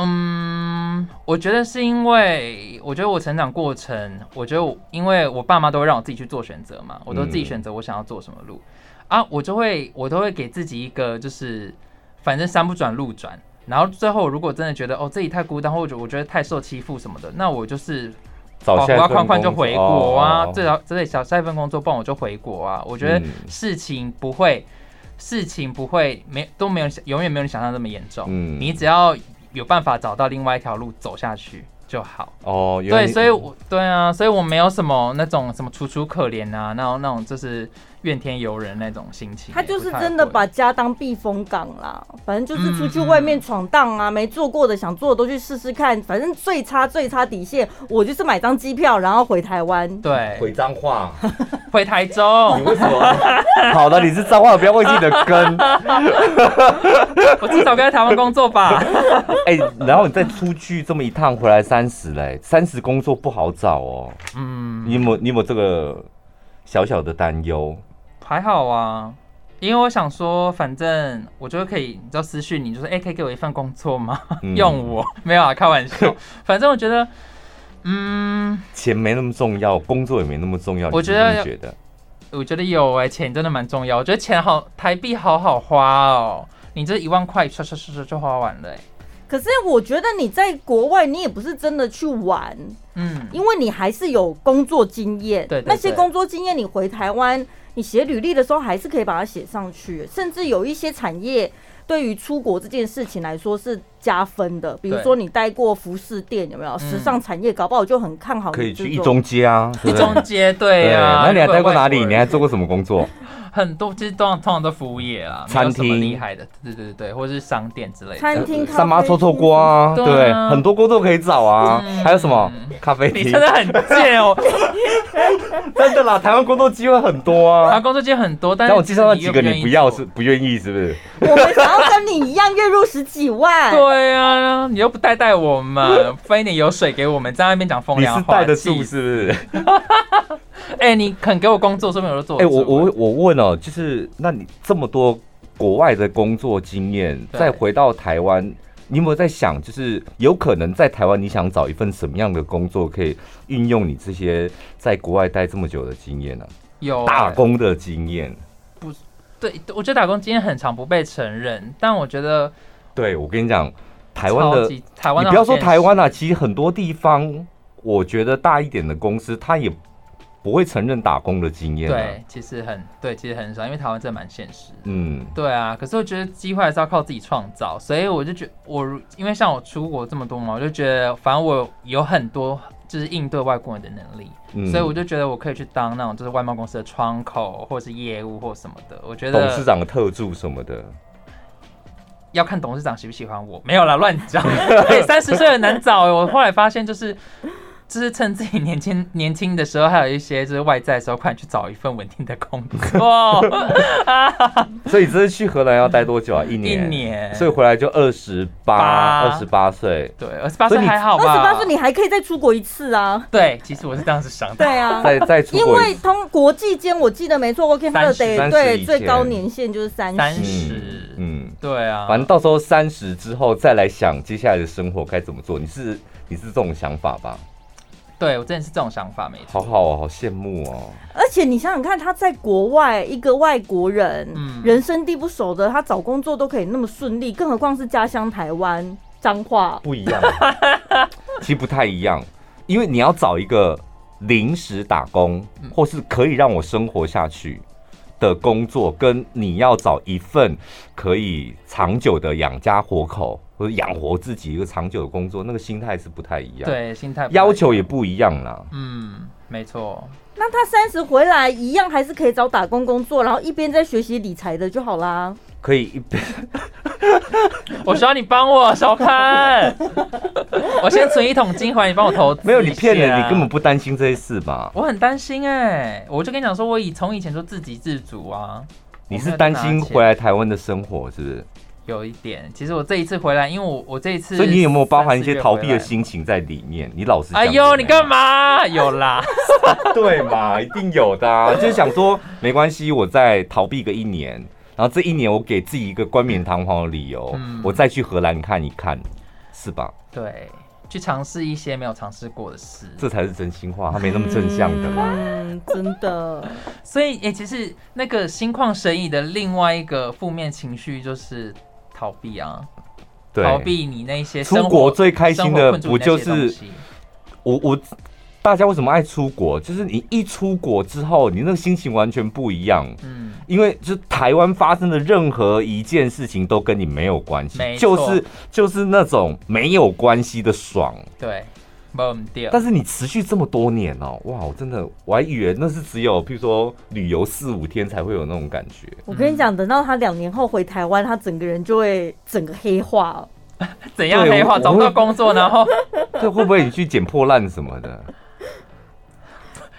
嗯，我觉得是因为，我觉得我成长过程，我觉得我因为我爸妈都会让我自己去做选择嘛，我都自己选择我想要做什么路、嗯、啊，我就会我都会给自己一个就是，反正山不转路转，然后最后如果真的觉得哦自己太孤单，或者我觉得太受欺负什么的，那我就是找下一份就回国啊，最少这里小下一份工作，不然我就回国啊。我觉得事情不会，嗯、事情不会没都没有永远没有你想象那么严重，嗯，你只要。有办法找到另外一条路走下去就好哦。对，所以我对啊，所以我没有什么那种什么楚楚可怜啊，那种那种就是。怨天尤人那种心情，他就是真的把家当避风港啦。反正就是出去外面闯荡啊，没做过的想做的都去试试看。反正最差最差底线，我就是买张机票，然后回台湾。对，回彰化，回台中。你为什么？好的，你是彰化，不要忘记你的根。我至少该在台湾工作吧。哎、欸，然后你再出去这么一趟，回来三十嘞，三十工作不好找哦。嗯，你有没有你有没有这个小小的担忧？还好啊，因为我想说，反正我觉得可以，你知道私讯你，就说，哎，可以给我一份工作吗？嗯、用我 没有啊，开玩笑。反正我觉得，嗯，钱没那么重要，工作也没那么重要。我觉得，觉得，我觉得有哎、欸，钱真的蛮重要。我觉得钱好，台币好好花哦。你这一万块刷刷刷刷就花完了哎、欸。可是我觉得你在国外，你也不是真的去玩，嗯，因为你还是有工作经验。对，那些工作经验，你回台湾。你写履历的时候还是可以把它写上去，甚至有一些产业对于出国这件事情来说是加分的。比如说你待过服饰店，有没有时尚产业？搞不好就很看好。可以去一中街啊，一中街对啊。那你还待过哪里？你还做过什么工作？很多其实都通常都服务业啊，餐厅厉害的，对对对对，或者是商店之类的。餐厅、三妈臭臭锅，对，很多工作可以找啊。还有什么咖啡厅？你真的很贱哦！真的啦，台湾工作机会很多啊。台湾工作机会很多，但是我介绍那几个你不要是不愿意是不是？我们想要跟你一样月入十几万。对啊，你又不带带我们，分一点油水给我们，在那边讲风凉话，你是带得住是不是？哎，你肯给我工作，说明我都做。哎，我我我问哦，就是那你这么多国外的工作经验，再回到台湾，你有没有在想，就是有可能在台湾你想找一份什么样的工作，可以运用你这些在国外待这么久的经验呢？有打工的经验？不，对，我觉得打工经验很常不被承认，但我觉得，对我跟你讲，台湾的台湾，你不要说台湾啊，其实很多地方，我觉得大一点的公司，它也。不会承认打工的经验，对，其实很对，其实很少，因为台湾真的蛮现实。嗯，对啊，可是我觉得机会还是要靠自己创造，所以我就觉得我，因为像我出国这么多嘛，我就觉得反正我有很多就是应对外国人的能力，嗯、所以我就觉得我可以去当那种就是外贸公司的窗口，或是业务或什么的。我觉得董事长的特助什么的，要看董事长喜不喜欢我，没有啦，乱讲。对，三十岁很难找，我后来发现就是。就是趁自己年轻年轻的时候，还有一些就是外在的时候，快点去找一份稳定的工作。所以这次去荷兰要待多久啊？一年。一年。所以回来就二十八，二十八岁。对，二十八岁还好吧？二十八岁你还可以再出国一次啊？对，其实我是这样子想的。对啊，再再出国。因为通国际间，我记得没错，OK，他的得对最高年限就是三十。对啊。反正到时候三十之后再来想接下来的生活该怎么做。你是你是这种想法吧？对，我真的是这种想法，没错。好好哦，好羡慕哦。而且你想想看，他在国外，一个外国人，嗯，人生地不熟的，他找工作都可以那么顺利，更何况是家乡台湾彰化。不一样，其实不太一样，因为你要找一个临时打工，或是可以让我生活下去的工作，跟你要找一份可以长久的养家活口。或者养活自己一个长久的工作，那个心态是不太一样。对，心态要求也不一样啦。嗯，没错。那他三十回来一样还是可以找打工工作，然后一边在学习理财的就好啦。可以一边。我需要你帮我，小潘。我先存一桶金，还你帮我投资。没有，你骗人，你根本不担心这些事吧？我很担心哎、欸，我就跟你讲说，我以从以前就自给自足啊。你是担心回来台湾的生活是不是？有一点，其实我这一次回来，因为我我这一次，所以你有没有包含一些逃避的心情在里面？你老是哎呦，你干嘛？有啦，对嘛，一定有的、啊，就是想说没关系，我再逃避个一年，然后这一年我给自己一个冠冕堂皇的理由，嗯、我再去荷兰看一看，是吧？对，去尝试一些没有尝试过的事，这才是真心话，他没那么正向的嘛，嗯，真的。所以，哎、欸，其实那个心旷神怡的另外一个负面情绪就是。逃避啊！对，逃避你那些出国最开心的不就是我我大家为什么爱出国？就是你一出国之后，你那个心情完全不一样。嗯，因为就台湾发生的任何一件事情都跟你没有关系，就是就是那种没有关系的爽。对。但是你持续这么多年哦，哇！我真的我还以为那是只有譬如说旅游四五天才会有那种感觉。我跟你讲，等到他两年后回台湾，他整个人就会整个黑化。怎样黑化？找不到工作，然后 这会不会你去捡破烂什么的？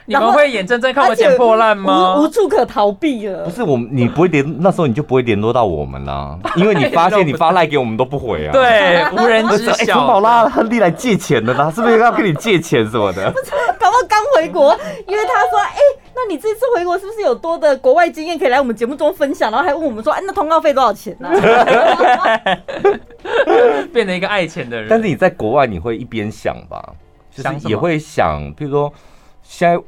你们会眼睁睁看我捡破烂吗？无处可逃避了。不是我，你不会联，那时候你就不会联络到我们啦，因为你发现你发赖给我们都不回啊。对，无人知晓。哎，从宝拉亨利来借钱的啦，是不是要跟你借钱什么的？不是，搞不好刚回国，因为他说，哎，那你这次回国是不是有多的国外经验可以来我们节目中分享？然后还问我们说，哎，那通告费多少钱呢？变成一个爱钱的人。但是你在国外，你会一边想吧，就是也会想，譬如说现在。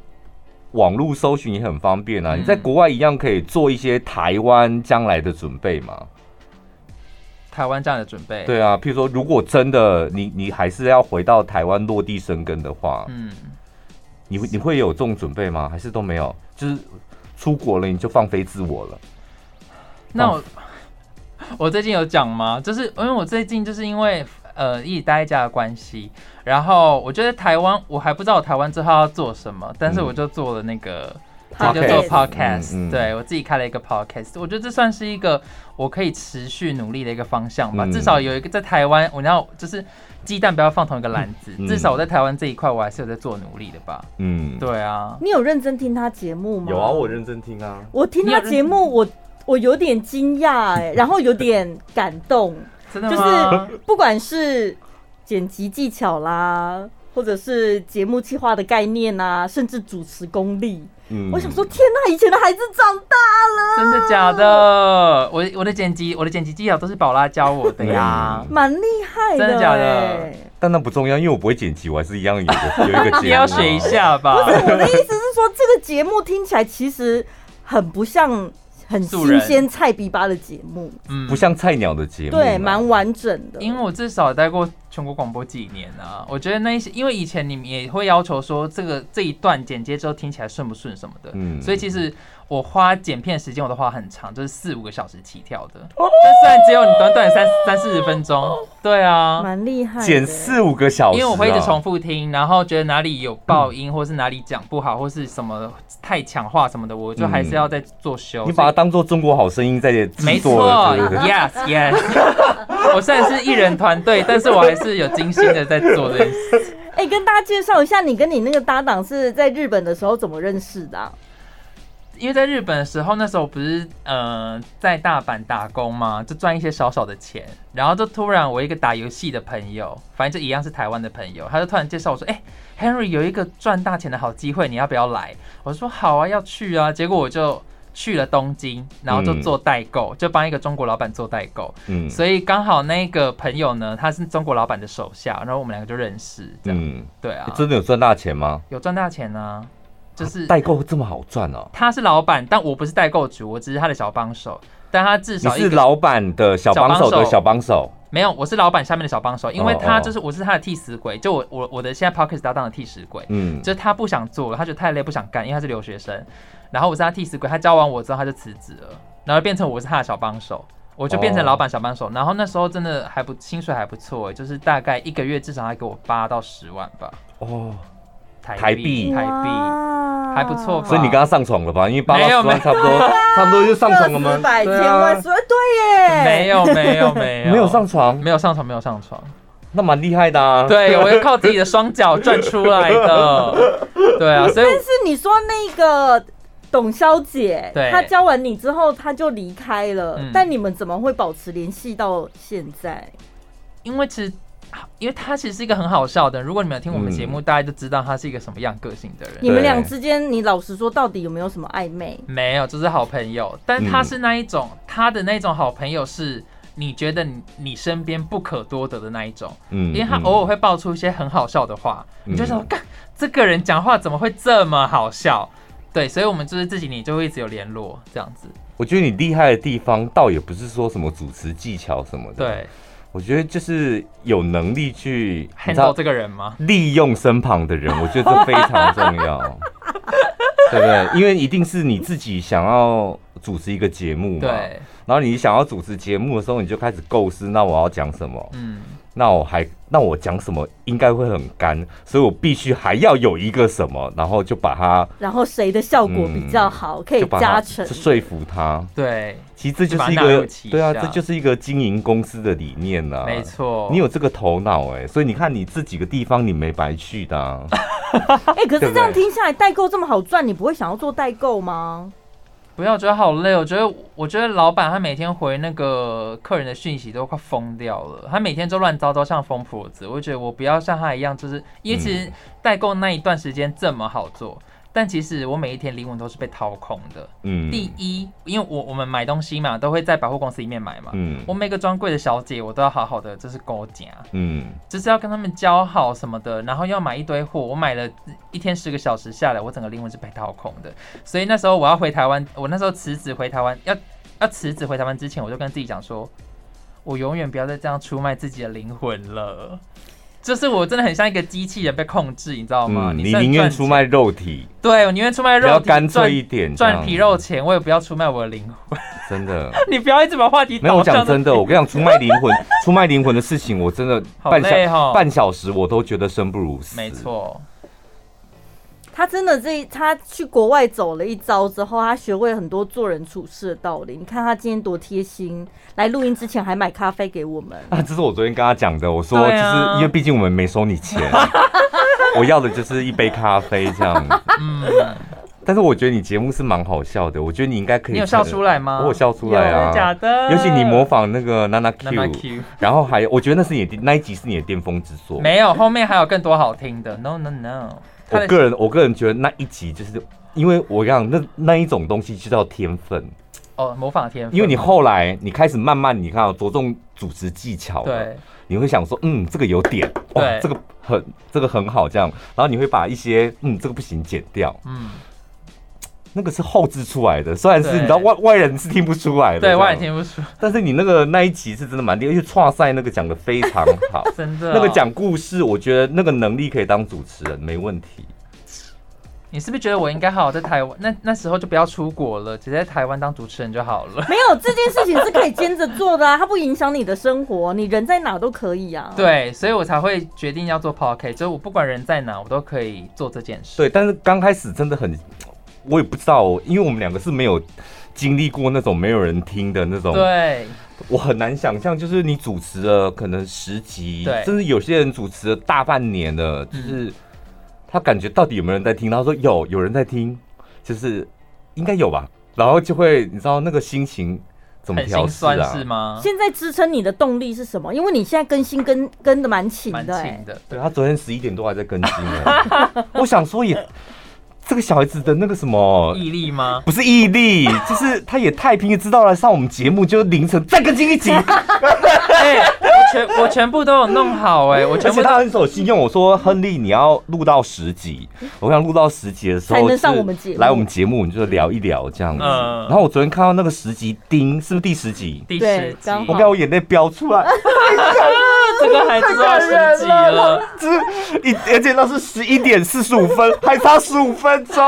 网络搜寻也很方便啊！你在国外一样可以做一些台湾将来的准备嘛？台湾这样的准备？对啊，譬如说，如果真的你你还是要回到台湾落地生根的话，嗯，你会你会有这种准备吗？还是都没有？就是出国了你就放飞自我了？那我 我最近有讲吗？就是因为我最近就是因为呃一直待在家的关系，然后我觉得台湾我还不知道我台湾之后要做什么，但是我就做了那个。嗯我就做 podcast，嗯嗯、对我自己开了一个 podcast，我觉得这算是一个我可以持续努力的一个方向吧。嗯、至少有一个在台湾，我要就是鸡蛋不要放同一个篮子。嗯、至少我在台湾这一块，我还是有在做努力的吧。嗯，对啊。你有认真听他节目吗？有啊，我认真听啊。我听他节目，我我有点惊讶哎，然后有点感动。真的吗？就是不管是剪辑技巧啦，或者是节目计划的概念啊，甚至主持功力。嗯、我想说，天呐！以前的孩子长大了，真的假的？我我的剪辑，我的剪辑技巧都是宝拉教我的呀，蛮厉害的，真的假的？但那不重要，因为我不会剪辑，我还是一样有有一个节目。你要学一下吧。不是，我的意思是说，这个节目听起来其实很不像。很新鲜菜逼吧的节目，嗯，不像菜鸟的节目，对，蛮完整的。因为我至少待过全国广播几年啊，我觉得那一些，因为以前你们也会要求说，这个这一段剪接之后听起来顺不顺什么的，嗯，所以其实。我花剪片时间我都花很长，就是四五个小时起跳的。但虽然只有你短短三三四十分钟，对啊，蛮厉害。剪四五个小时，因为我会一直重复听，然后觉得哪里有爆音，或是哪里讲不好，或是什么太强化什么的，我就还是要再做修。你把它当做中国好声音在做。没错，Yes Yes。我虽然是艺人团队，但是我还是有精心的在做这件事。哎，跟大家介绍一下，你跟你那个搭档是在日本的时候怎么认识的？因为在日本的时候，那时候不是呃在大阪打工嘛，就赚一些少少的钱，然后就突然我一个打游戏的朋友，反正就一样是台湾的朋友，他就突然介绍我说：“哎，Henry 有一个赚大钱的好机会，你要不要来？”我说：“好啊，要去啊。”结果我就去了东京，然后就做代购，就帮一个中国老板做代购。嗯，所以刚好那个朋友呢，他是中国老板的手下，然后我们两个就认识。这样，嗯，对啊，真的有赚大钱吗？有赚大钱啊。就是代购这么好赚哦？他是老板，但我不是代购主，我只是他的小帮手。但他至少你是老板的小帮手的小帮手，没有，我是老板下面的小帮手，因为他就是我是他的替死鬼，就我我我的现在 Podcast 搭档的替死鬼，嗯，就是他不想做了，他觉得太累不想干，因为他是留学生，然后我是他替死鬼，他教完我之后他就辞职了，然后变成我是他的小帮手，我就变成老板小帮手，然后那时候真的还不薪水还不错，就是大概一个月至少还给我八到十万吧，哦。台币，台币还不错吧，所以你跟他上床了吧？因为八十万差不多，差不多就上床了吗？百千万，对耶，没有没有没有没有上床，没有上床没有上床，那蛮厉害的啊！对，我要靠自己的双脚赚出来的，对啊。所以，但是你说那个董小姐，她教完你之后，她就离开了，但你们怎么会保持联系到现在？因为其实。因为他其实是一个很好笑的，如果你们有听我们节目，嗯、大家就知道他是一个什么样个性的人。你们俩之间，你老实说，到底有没有什么暧昧？没有，就是好朋友。但他是那一种，嗯、他的那种好朋友是你觉得你你身边不可多得的那一种。嗯，因为他偶尔会爆出一些很好笑的话，嗯、你就想，干这个人讲话怎么会这么好笑？对，所以我们就是这几年就会一直有联络这样子。我觉得你厉害的地方，倒也不是说什么主持技巧什么的。对。我觉得就是有能力去 handle 这个人吗？利用身旁的人，我觉得这非常重要，对不对？因为一定是你自己想要主持一个节目嘛，对。然后你想要主持节目的时候，你就开始构思，那我要讲什么？嗯。那我还那我讲什么应该会很干，所以我必须还要有一个什么，然后就把它，然后谁的效果比较好，嗯、可以加成，说服他。对，其实这就是一个对啊，这就是一个经营公司的理念呐、啊。没错，你有这个头脑哎、欸，所以你看你这几个地方你没白去的、啊。哎、欸，可是这样听下来，代购这么好赚，你不会想要做代购吗？不要觉得好累，我觉得，我觉得老板他每天回那个客人的讯息都快疯掉了，他每天都乱糟糟像疯婆子，我觉得我不要像他一样，就是因为其实代购那一段时间这么好做。但其实我每一天灵魂都是被掏空的。嗯，第一，因为我我们买东西嘛，都会在百货公司里面买嘛。嗯，我每个专柜的小姐，我都要好好的，就是勾夹。嗯，就是要跟他们交好什么的，然后要买一堆货。我买了一天十个小时下来，我整个灵魂是被掏空的。所以那时候我要回台湾，我那时候辞职回台湾，要要辞职回台湾之前，我就跟自己讲说，我永远不要再这样出卖自己的灵魂了。就是我真的很像一个机器人被控制，你知道吗？嗯、你宁愿出卖肉体，对我宁愿出卖肉体，要干脆一点，赚皮肉钱，我也不要出卖我的灵魂。真的，你不要一直把话题没有我讲真的，我跟你讲，出卖灵魂，出卖灵魂的事情，我真的半小半小时我都觉得生不如死。没错。他真的这他去国外走了一遭之后，他学会很多做人处事的道理。你看他今天多贴心，来录音之前还买咖啡给我们。啊，这是我昨天跟他讲的。我说，就是因为毕竟我们没收你钱，我要的就是一杯咖啡这样。嗯。但是我觉得你节目是蛮好笑的，我觉得你应该可以。你有笑出来吗？我有笑出来啊，假的。尤其你模仿那个 Nana Q，然后还有，我觉得那是你的那一集是你的巅峰之作。没有，后面还有更多好听的。No No No。我个人，我个人觉得那一集就是，因为我讲那那一种东西就叫天分。哦，模仿天分。因为你后来你开始慢慢你看着重主持技巧，对，你会想说，嗯，这个有点，哇，这个很这个很好，这样，然后你会把一些嗯这个不行剪掉，嗯，那个是后置出来的，虽然是你知道外外人是听不出来的，对，外人听不出，但是你那个那一集是真的蛮厉害，而且创赛那个讲的非常好，真的，那个讲故事，我觉得那个能力可以当主持人没问题。你是不是觉得我应该好好在台湾？那那时候就不要出国了，直接在台湾当主持人就好了。没有，这件事情是可以兼着做的啊，它不影响你的生活，你人在哪都可以啊。对，所以我才会决定要做 p o c k e t 就是我不管人在哪，我都可以做这件事。对，但是刚开始真的很，我也不知道，因为我们两个是没有经历过那种没有人听的那种。对，我很难想象，就是你主持了可能十集，甚至有些人主持了大半年了，就是。嗯他感觉到底有没有人在听？他说有，有人在听，就是应该有吧。然后就会，你知道那个心情怎么调试啊？是吗？现在支撑你的动力是什么？因为你现在更新跟跟的蛮勤的，欸，的。对，他昨天十一点多还在更新呢。我想说也。这个小孩子的那个什么毅力吗？不是毅力，就是他也太拼了，知道来上我们节目就凌晨再更新一集。哎、欸，我全我全部都有弄好哎、欸，我全部。而且他很守信用，我说亨利你要录到十集，我想录到十集的时候才能上我们节目，来我们节目你就聊一聊这样子。嗯。然后我昨天看到那个十集丁，是不是第十集？第十集。我看我眼泪飙出来。这个还差十几了，这一而且那是十一点四十五分，还差十五分钟。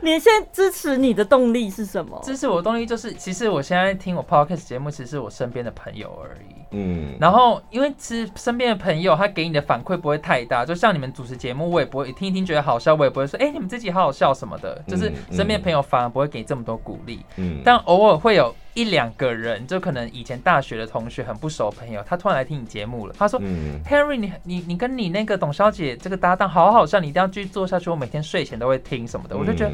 你现在支持你的动力是什么？支持我的动力就是，其实我现在听我 podcast 节目，其实是我身边的朋友而已。嗯，然后因为其实身边的朋友他给你的反馈不会太大，就像你们主持节目，我也不会听一听觉得好笑，我也不会说，哎，你们这集好好笑什么的。就是身边的朋友反而不会给这么多鼓励。嗯，但偶尔会有。一两个人，就可能以前大学的同学，很不熟的朋友，他突然来听你节目了。他说、嗯、：“Henry，你你你跟你那个董小姐这个搭档好好笑，你一定要继续做下去。我每天睡前都会听什么的，嗯、我就觉得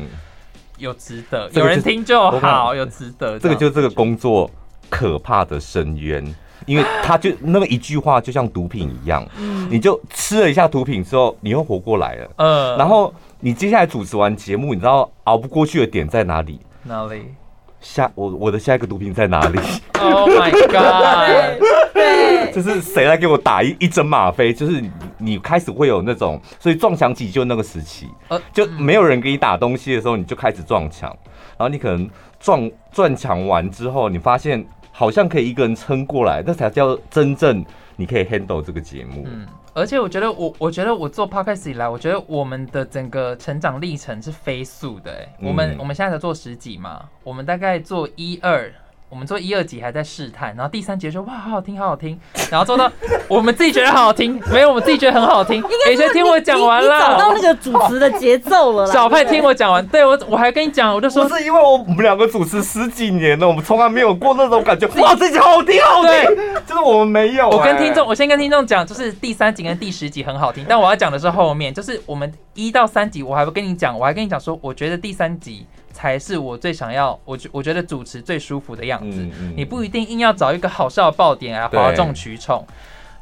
有值得，有人听就好，有值得。这个就是这个工作可怕的深渊，因为他就那么一句话，就像毒品一样，嗯、你就吃了一下毒品之后，你又活过来了。嗯，然后你接下来主持完节目，你知道熬不过去的点在哪里？哪里？”下我我的下一个毒品在哪里？Oh my god！对，就是谁来给我打一一针吗啡？就是你，开始会有那种，所以撞墙期就那个时期，就没有人给你打东西的时候，你就开始撞墙，然后你可能撞撞墙完之后，你发现好像可以一个人撑过来，那才叫真正你可以 handle 这个节目。嗯。而且我觉得我，我觉得我做 podcast 以来，我觉得我们的整个成长历程是飞速的、欸。我们我们现在才做十几嘛，我们大概做一二。我们做一二集还在试探，然后第三集说哇好好听好好听，然后做到我们自己觉得好好听，没有我们自己觉得很好听。应该先听我讲完了，找到那个主持的节奏了。小派听我讲完，对我我还跟你讲，我就说不是因为我们两个主持十几年了，我们从来没有过那种感觉。哇，这集好好听好好听，对就是我们没有、欸。我跟听众，我先跟听众讲，就是第三集跟第十集很好听，但我要讲的是后面，就是我们一到三集，我还不跟你讲，我还跟你讲说，我觉得第三集。才是我最想要，我觉我觉得主持最舒服的样子。嗯嗯、你不一定硬要找一个好笑的爆点啊，哗众取宠。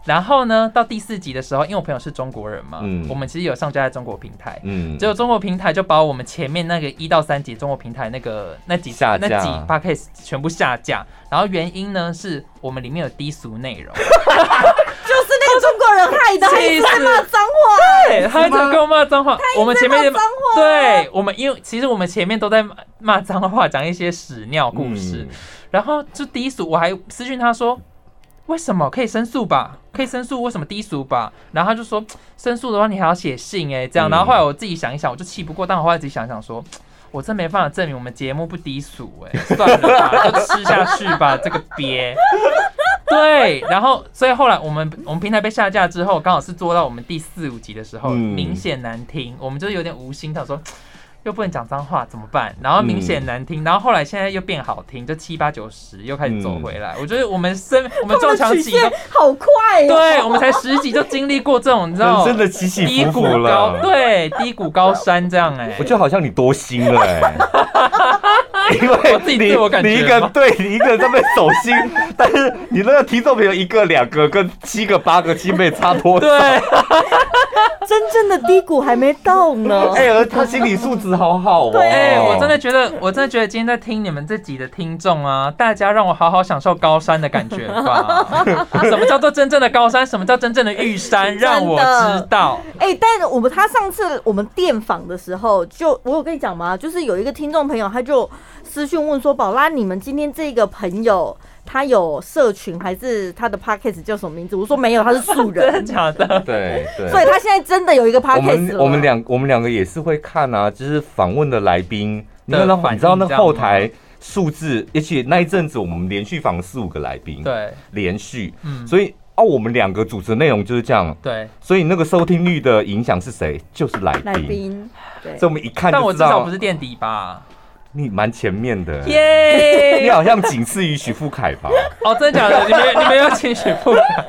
对然后呢，到第四集的时候，因为我朋友是中国人嘛，嗯、我们其实有上架在中国平台。嗯，只有中国平台就把我们前面那个一到三集中国平台那个那几下那几 podcast 全部下架。然后原因呢，是我们里面有低俗内容。就是那个中国人害的，还一直在骂脏话，对，他一直跟我骂脏话。我们前面脏话，对，我们因为其实我们前面都在骂脏话，讲一些屎尿故事，然后就低俗，我还私讯他说。为什么可以申诉吧？可以申诉，为什么低俗吧？然后他就说，申诉的话你还要写信哎，这样。然后后来我自己想一想，我就气不过，但我后来自己想想说，我真没办法证明我们节目不低俗哎，算了吧，就吃下去吧，这个鳖。对，然后所以后来我们我们平台被下架之后，刚好是做到我们第四五集的时候，明显难听，我们就有点无心，他说。又不能讲脏话怎么办？然后明显难听，嗯、然后后来现在又变好听，就七八九十又开始走回来。嗯、我觉得我们生 我们撞墙期好快、哦，对，我们才十几就经历过这种，你知道真的起起伏伏了，低谷高，对，低谷高山这样哎、欸。我觉得好像你多心了哎、欸，因为我自己自我感觉你一个对你一个人在那边走心，但是你那个听众朋友一个两个跟七个八个七倍差多少？对。真正的低谷还没到呢。哎、欸，而他心理素质好好哦。哎、欸，我真的觉得，我真的觉得今天在听你们这集的听众啊，大家让我好好享受高山的感觉吧。什么叫做真正的高山？什么叫真正的玉山？让我知道。哎、欸，但是我们他上次我们电访的时候，就我有跟你讲吗？就是有一个听众朋友，他就私讯问说：“宝拉，你们今天这个朋友。”他有社群还是他的 podcast 叫什么名字？我说没有，他是素人。真的假的？对对。所以他现在真的有一个 podcast。我们两我们两个也是会看啊，就是访问的来宾，你看到你知道那后台数字，而且那一阵子我们连续访四五个来宾，对，连续，嗯，所以哦，我们两个主持内容就是这样，对，所以那个收听率的影响是谁？就是来宾，来宾，对，所以我们一看，但我至少不是垫底吧。你蛮前面的，耶！你好像仅次于许富凯吧？哦，真的假的？你们你们要请许富凯？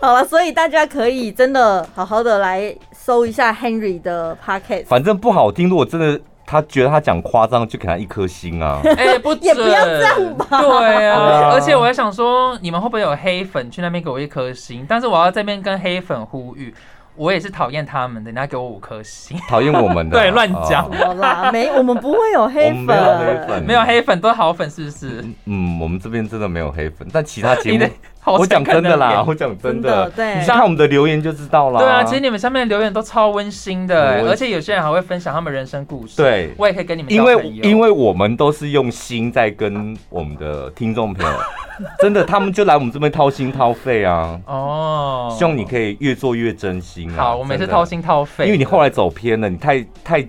好了，所以大家可以真的好好的来搜一下 Henry 的 Podcast。反正不好听，如果真的他觉得他讲夸张，就给他一颗星啊！哎、欸，不也不要这样吧？对 啊，而且我还想说，你们会不会有黑粉去那边给我一颗星？但是我要这边跟黑粉呼吁。我也是讨厌他们的，人家给我五颗星，讨厌我们的，对，乱讲。好啦，没，我们不会有黑粉，没有黑粉，没有黑粉，都是好粉，是不是？嗯，我们这边真的没有黑粉，但其他节目。我讲真的啦，我讲真的，对，你看我们的留言就知道了。对啊，其实你们下面的留言都超温馨的，而且有些人还会分享他们人生故事。对，我也可以跟你们因为因为我们都是用心在跟我们的听众朋友，真的，他们就来我们这边掏心掏肺啊。哦，希望你可以越做越真心啊。好，我每次掏心掏肺，因为你后来走偏了，你太太。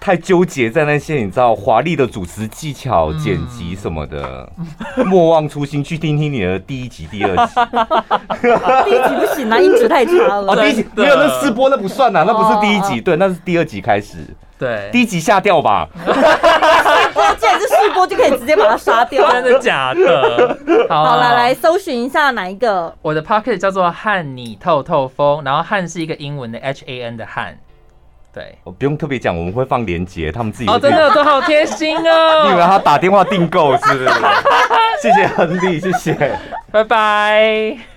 太纠结在那些你知道华丽的主持技巧、剪辑什么的，莫忘初心，去听听你的第一集、第二集。第一集不行啊，音质太差了。哦，第一集没有，那试播那不算啊，那不是第一集，对，那是第二集开始。对，第一集下掉吧。既然是试播，就可以直接把它杀掉。真的假的？好了，来搜寻一下哪一个？我的 podcast 叫做“汉你透透风”，然后“汉”是一个英文的 H A N 的“汉”。对，我不用特别讲，我们会放链接，他们自己哦，真的都好贴心哦。你以为他打电话订购是不是？谢谢亨利，谢谢，拜拜。